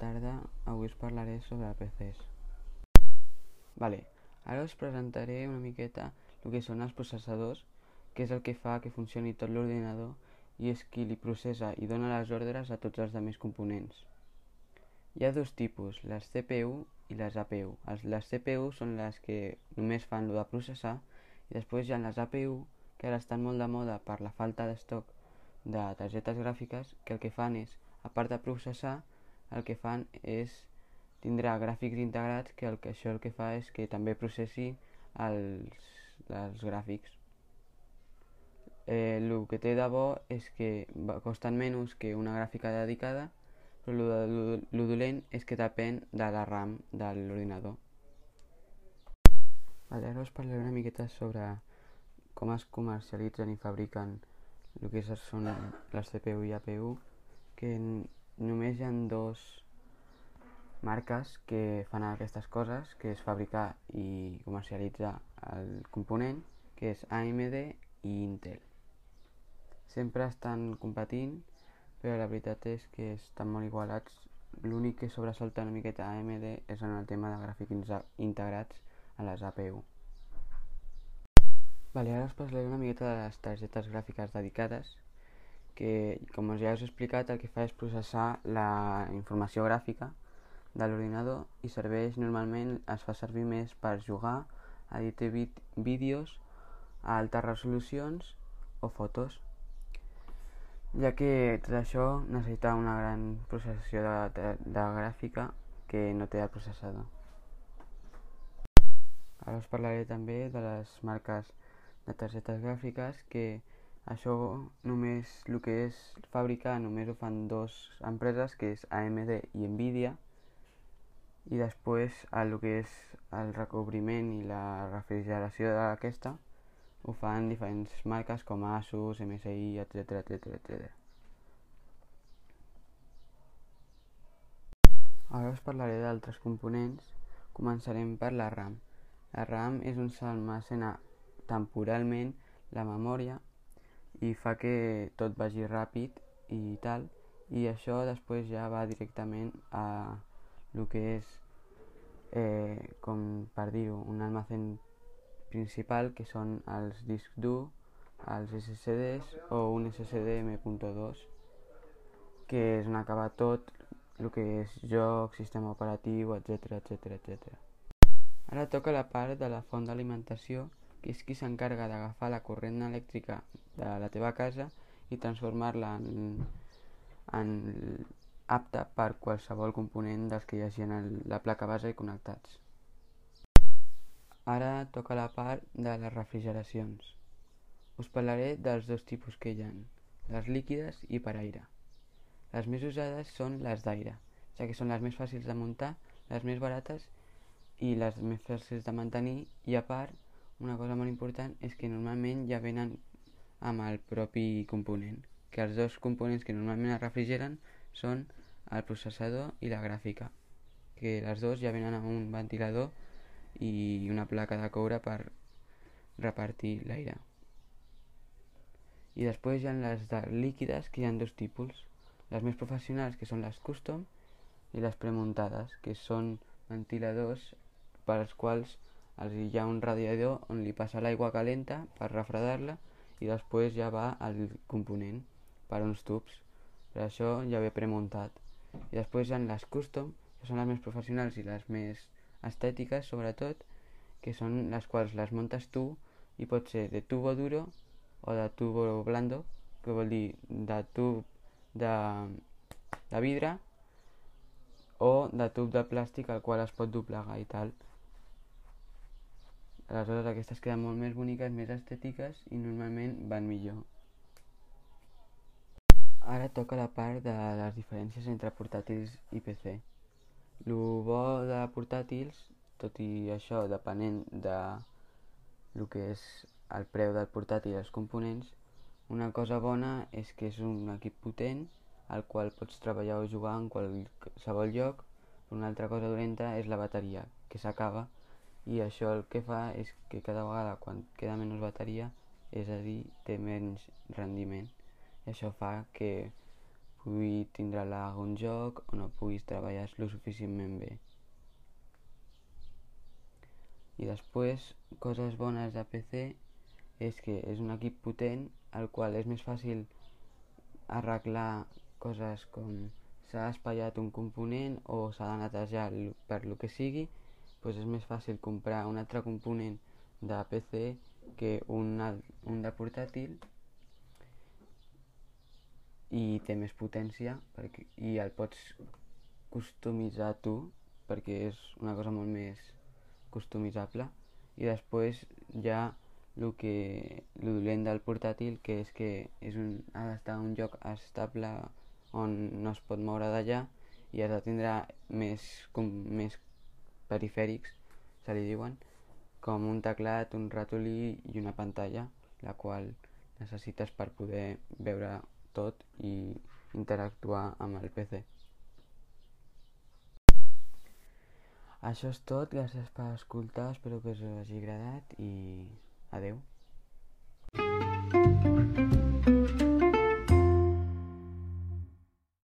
Tarda, avui us parlaré sobre PCs. Vale, ara us presentaré una miqueta el que són els processadors, que és el que fa que funcioni tot l'ordinador i és qui li processa i dona les ordres a tots els altres components. Hi ha dos tipus, les CPU i les APU. Les CPU són les que només fan lo de processar i després hi ha les APU que ara estan molt de moda per la falta d'estoc de targetes gràfiques que el que fan és, a part de processar, el que fan és tindrà gràfics integrats que, el que això el que fa és que també processi els, els gràfics. Eh, el que té de bo és que costen menys que una gràfica dedicada, però el dolent és que depèn de la RAM de l'ordinador. Vale, ara us parlaré una miqueta sobre com es comercialitzen i fabriquen el que són les CPU i APU, que només hi ha dos marques que fan aquestes coses, que és fabricar i comercialitzar el component, que és AMD i Intel. Sempre estan competint, però la veritat és que estan molt igualats. L'únic que sobresalta una miqueta AMD és en el tema de gràfics integrats a les APU. Vale, ara us parlaré una miqueta de les targetes gràfiques dedicades, que com ja us he explicat el que fa és processar la informació gràfica de l'ordinador i serveix normalment, es fa servir més per jugar, editar vídeos a altes resolucions o fotos ja que tot això necessita una gran processació de, de, de gràfica que no té el processador. Ara us parlaré també de les marques de targetes gràfiques que això només el que és fabricar només ho fan dos empreses que és AMD i Nvidia i després el que és el recobriment i la refrigeració d'aquesta ho fan diferents marques com Asus, MSI, etc etc etc. Ara us parlaré d'altres components. Començarem per la RAM. La RAM és on s'almacena temporalment la memòria i fa que tot vagi ràpid i tal i això després ja va directament a el que és eh, com per dir-ho un almacén principal que són els discs dur, els SSDs o un SSD M.2 que és on acaba tot el que és joc, sistema operatiu, etc etc etc. Ara toca la part de la font d'alimentació que és qui s'encarga d'agafar la corrent elèctrica de la teva casa i transformar-la en, en apta per qualsevol component dels que hi hagi en el, la placa base connectats. Ara toca la part de les refrigeracions. Us parlaré dels dos tipus que hi ha, les líquides i per aire. Les més usades són les d'aire, ja que són les més fàcils de muntar, les més barates i les més fàcils de mantenir i a part una cosa molt important és que normalment ja venen amb el propi component, que els dos components que normalment es refrigeren són el processador i la gràfica, que les dos ja venen amb un ventilador i una placa de coure per repartir l'aire. I després hi ha les de líquides, que hi ha dos tipus. Les més professionals, que són les custom, i les premuntades, que són ventiladors per als quals hi ha un radiador on li passa l'aigua calenta per refredar-la i després ja va al component per uns tubs. Per això ja ve premuntat. I després hi ha les custom que són les més professionals i les més estètiques sobretot que són les quals les muntes tu i pot ser de tubo duro o de tubo blando que vol dir de tub de, de vidre o de tub de plàstic al qual es pot doblegar i tal Aleshores aquestes queden molt més boniques, més estètiques i normalment van millor. Ara toca la part de les diferències entre portàtils i PC. El bo de portàtils, tot i això depenent de el que és el preu del portàtil i els components, una cosa bona és que és un equip potent al qual pots treballar o jugar en qualsevol lloc, una altra cosa dolenta és la bateria, que s'acaba i això el que fa és que cada vegada quan queda menys bateria és a dir, té menys rendiment i això fa que pugui tindre lag un joc o no puguis treballar lo suficientment bé. I després, coses bones de PC és que és un equip potent al qual és més fàcil arreglar coses com s'ha espaiat un component o s'ha de netejar per lo que sigui, doncs és més fàcil comprar un altre component de PC que un, un de portàtil i té més potència perquè, i el pots customitzar tu perquè és una cosa molt més customitzable. I després ja el que el dolent del portàtil que és que és un, ha d'estar en un lloc estable on no es pot moure d'allà i has de tindre més, com, més perifèrics, se li diuen, com un teclat, un ratolí i una pantalla, la qual necessites per poder veure tot i interactuar amb el PC. Això és tot, gràcies per escoltar, espero que us hagi agradat i adeu.